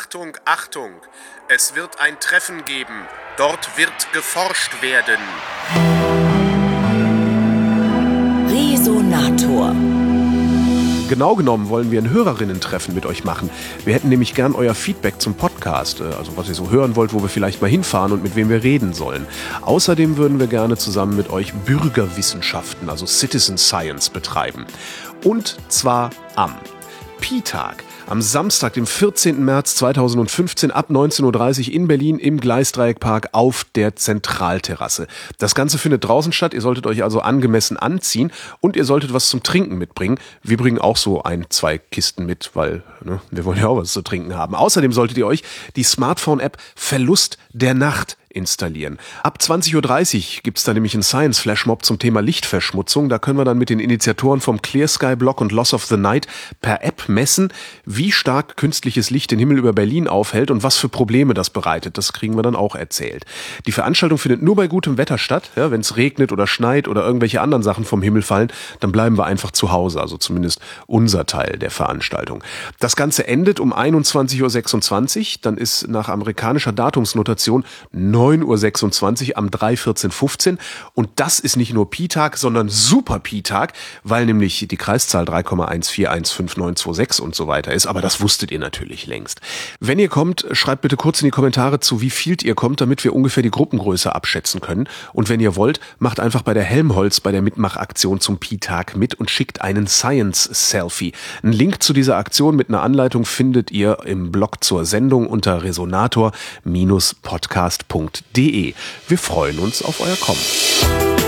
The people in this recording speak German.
Achtung, Achtung! Es wird ein Treffen geben. Dort wird geforscht werden. Resonator. Genau genommen wollen wir ein Hörerinnen-Treffen mit euch machen. Wir hätten nämlich gern euer Feedback zum Podcast, äh, also was ihr so hören wollt, wo wir vielleicht mal hinfahren und mit wem wir reden sollen. Außerdem würden wir gerne zusammen mit euch Bürgerwissenschaften, also Citizen Science, betreiben. Und zwar am Pi-Tag am Samstag, dem 14. März 2015 ab 19.30 Uhr in Berlin im Gleisdreieckpark auf der Zentralterrasse. Das Ganze findet draußen statt. Ihr solltet euch also angemessen anziehen und ihr solltet was zum Trinken mitbringen. Wir bringen auch so ein, zwei Kisten mit, weil ne, wir wollen ja auch was zu trinken haben. Außerdem solltet ihr euch die Smartphone-App Verlust der Nacht installieren. Ab 20.30 Uhr gibt's da nämlich einen Science Flashmob zum Thema Lichtverschmutzung. Da können wir dann mit den Initiatoren vom Clear Sky Block und Loss of the Night per App messen, wie stark künstliches Licht den Himmel über Berlin aufhält und was für Probleme das bereitet. Das kriegen wir dann auch erzählt. Die Veranstaltung findet nur bei gutem Wetter statt. Ja, Wenn es regnet oder schneit oder irgendwelche anderen Sachen vom Himmel fallen, dann bleiben wir einfach zu Hause. Also zumindest unser Teil der Veranstaltung. Das Ganze endet um 21.26 Uhr. Dann ist nach amerikanischer Datumsnotation 9.26 Uhr am 3.14.15 und das ist nicht nur Pi-Tag, sondern Super Pi-Tag, weil nämlich die Kreiszahl 3,14159226 und so weiter ist, aber das wusstet ihr natürlich längst. Wenn ihr kommt, schreibt bitte kurz in die Kommentare zu, wie viel ihr kommt, damit wir ungefähr die Gruppengröße abschätzen können und wenn ihr wollt, macht einfach bei der Helmholtz bei der Mitmachaktion zum Pi-Tag mit und schickt einen Science-Selfie. Einen Link zu dieser Aktion mit einer Anleitung findet ihr im Blog zur Sendung unter resonator-podcast.de. Wir freuen uns auf euer Kommen.